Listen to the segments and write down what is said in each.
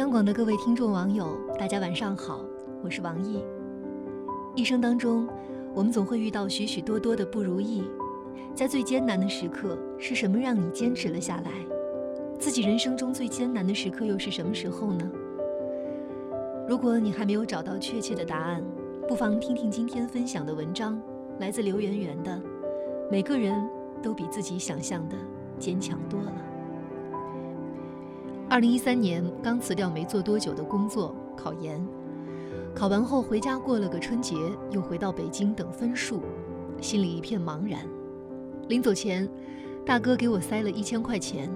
央广的各位听众网友，大家晚上好，我是王毅。一生当中，我们总会遇到许许多多的不如意，在最艰难的时刻，是什么让你坚持了下来？自己人生中最艰难的时刻又是什么时候呢？如果你还没有找到确切的答案，不妨听听今天分享的文章，来自刘媛媛的《每个人都比自己想象的坚强多了》。二零一三年刚辞掉没做多久的工作，考研，考完后回家过了个春节，又回到北京等分数，心里一片茫然。临走前，大哥给我塞了一千块钱。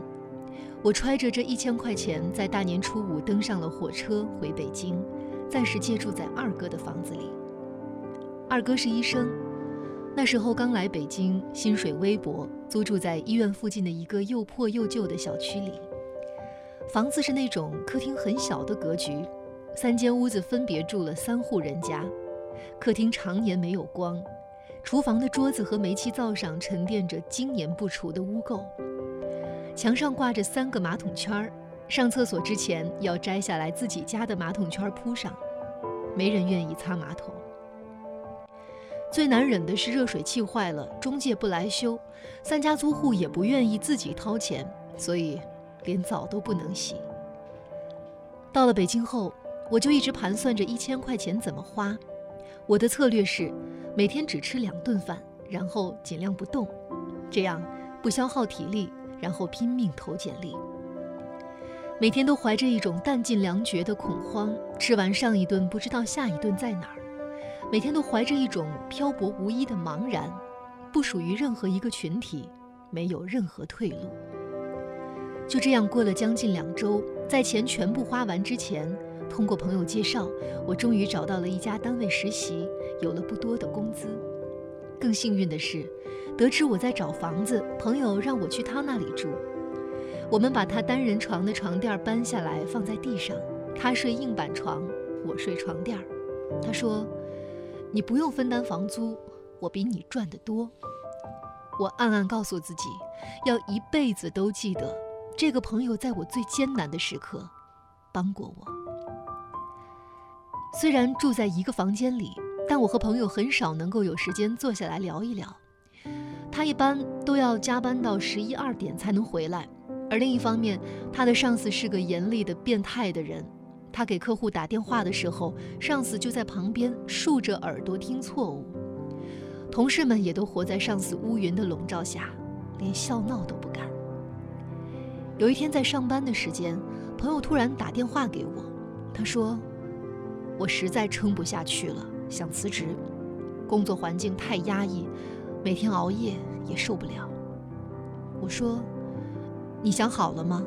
我揣着这一千块钱，在大年初五登上了火车回北京，暂时借住在二哥的房子里。二哥是医生，那时候刚来北京，薪水微薄，租住在医院附近的一个又破又旧的小区里。房子是那种客厅很小的格局，三间屋子分别住了三户人家。客厅常年没有光，厨房的桌子和煤气灶上沉淀着经年不除的污垢。墙上挂着三个马桶圈儿，上厕所之前要摘下来自己家的马桶圈铺上，没人愿意擦马桶。最难忍的是热水器坏了，中介不来修，三家租户也不愿意自己掏钱，所以连澡都不能洗。到了北京后，我就一直盘算着一千块钱怎么花。我的策略是，每天只吃两顿饭，然后尽量不动，这样不消耗体力。然后拼命投简历，每天都怀着一种弹尽粮绝的恐慌，吃完上一顿不知道下一顿在哪儿；每天都怀着一种漂泊无依的茫然，不属于任何一个群体，没有任何退路。就这样过了将近两周，在钱全部花完之前，通过朋友介绍，我终于找到了一家单位实习，有了不多的工资。更幸运的是。得知我在找房子，朋友让我去他那里住。我们把他单人床的床垫搬下来放在地上，他睡硬板床，我睡床垫。他说：“你不用分担房租，我比你赚得多。”我暗暗告诉自己，要一辈子都记得这个朋友在我最艰难的时刻帮过我。虽然住在一个房间里，但我和朋友很少能够有时间坐下来聊一聊。他一般都要加班到十一二点才能回来，而另一方面，他的上司是个严厉的变态的人。他给客户打电话的时候，上司就在旁边竖着耳朵听错误。同事们也都活在上司乌云的笼罩下，连笑闹都不敢。有一天在上班的时间，朋友突然打电话给我，他说：“我实在撑不下去了，想辞职，工作环境太压抑。”每天熬夜也受不了。我说：“你想好了吗？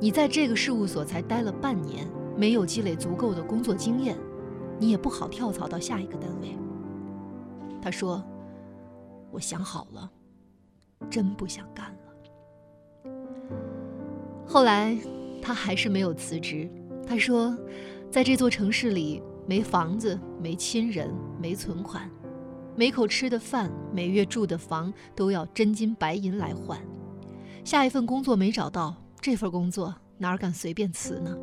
你在这个事务所才待了半年，没有积累足够的工作经验，你也不好跳槽到下一个单位。”他说：“我想好了，真不想干了。”后来他还是没有辞职。他说：“在这座城市里，没房子，没亲人，没存款。”每口吃的饭，每月住的房，都要真金白银来换。下一份工作没找到，这份工作哪敢随便辞呢？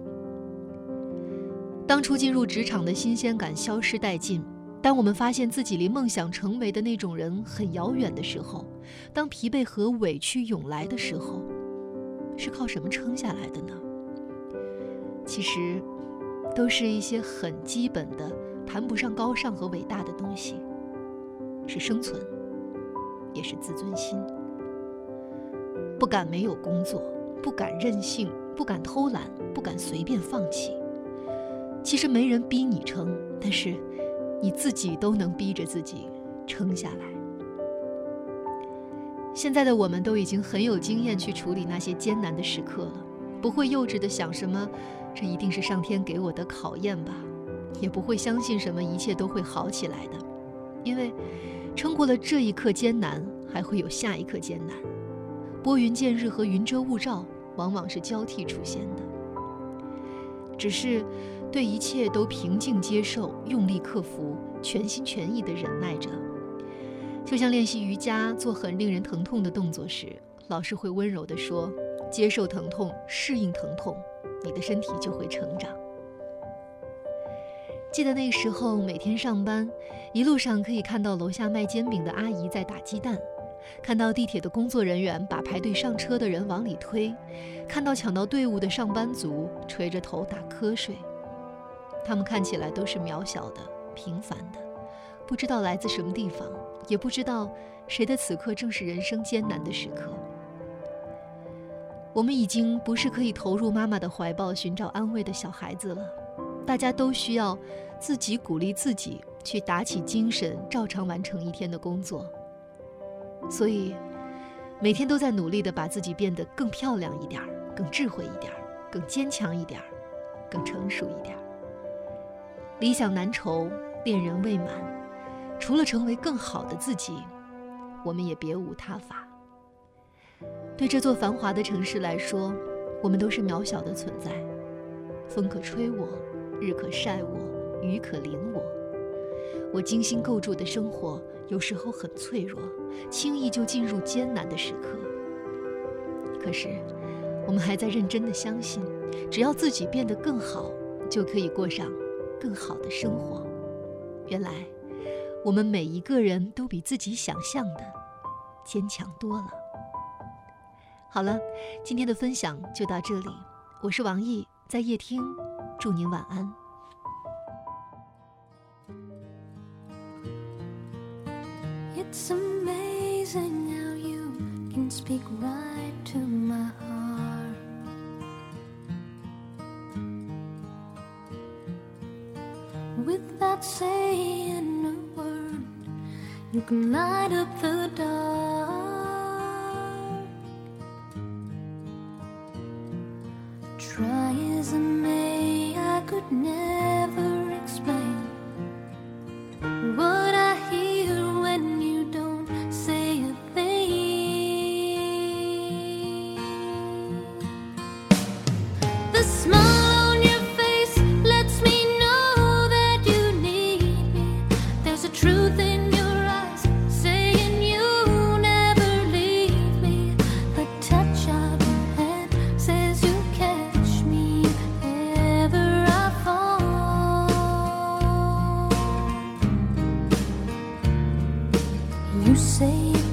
当初进入职场的新鲜感消失殆尽，当我们发现自己离梦想成为的那种人很遥远的时候，当疲惫和委屈涌来的时候，是靠什么撑下来的呢？其实，都是一些很基本的、谈不上高尚和伟大的东西。是生存，也是自尊心。不敢没有工作，不敢任性，不敢偷懒，不敢随便放弃。其实没人逼你撑，但是你自己都能逼着自己撑下来。现在的我们都已经很有经验去处理那些艰难的时刻了，不会幼稚的想什么，这一定是上天给我的考验吧，也不会相信什么一切都会好起来的，因为。撑过了这一刻艰难，还会有下一刻艰难。拨云见日和云遮雾罩，往往是交替出现的。只是对一切都平静接受，用力克服，全心全意的忍耐着。就像练习瑜伽做很令人疼痛的动作时，老师会温柔地说：“接受疼痛，适应疼痛，你的身体就会成长。记得那时候每天上班，一路上可以看到楼下卖煎饼的阿姨在打鸡蛋，看到地铁的工作人员把排队上车的人往里推，看到抢到队伍的上班族垂着头打瞌睡。他们看起来都是渺小的、平凡的，不知道来自什么地方，也不知道谁的此刻正是人生艰难的时刻。我们已经不是可以投入妈妈的怀抱寻找安慰的小孩子了，大家都需要自己鼓励自己，去打起精神，照常完成一天的工作。所以，每天都在努力的把自己变得更漂亮一点儿，更智慧一点儿，更坚强一点儿，更成熟一点儿。理想难酬，恋人未满，除了成为更好的自己，我们也别无他法。对这座繁华的城市来说，我们都是渺小的存在。风可吹我，日可晒我，雨可淋我。我精心构筑的生活，有时候很脆弱，轻易就进入艰难的时刻。可是，我们还在认真的相信，只要自己变得更好，就可以过上。更好的生活，原来我们每一个人都比自己想象的坚强多了。好了，今天的分享就到这里，我是王毅，在夜听，祝您晚安。it's amazing how you can speak right to me。You can light up the dark. Try as I may, I could never you say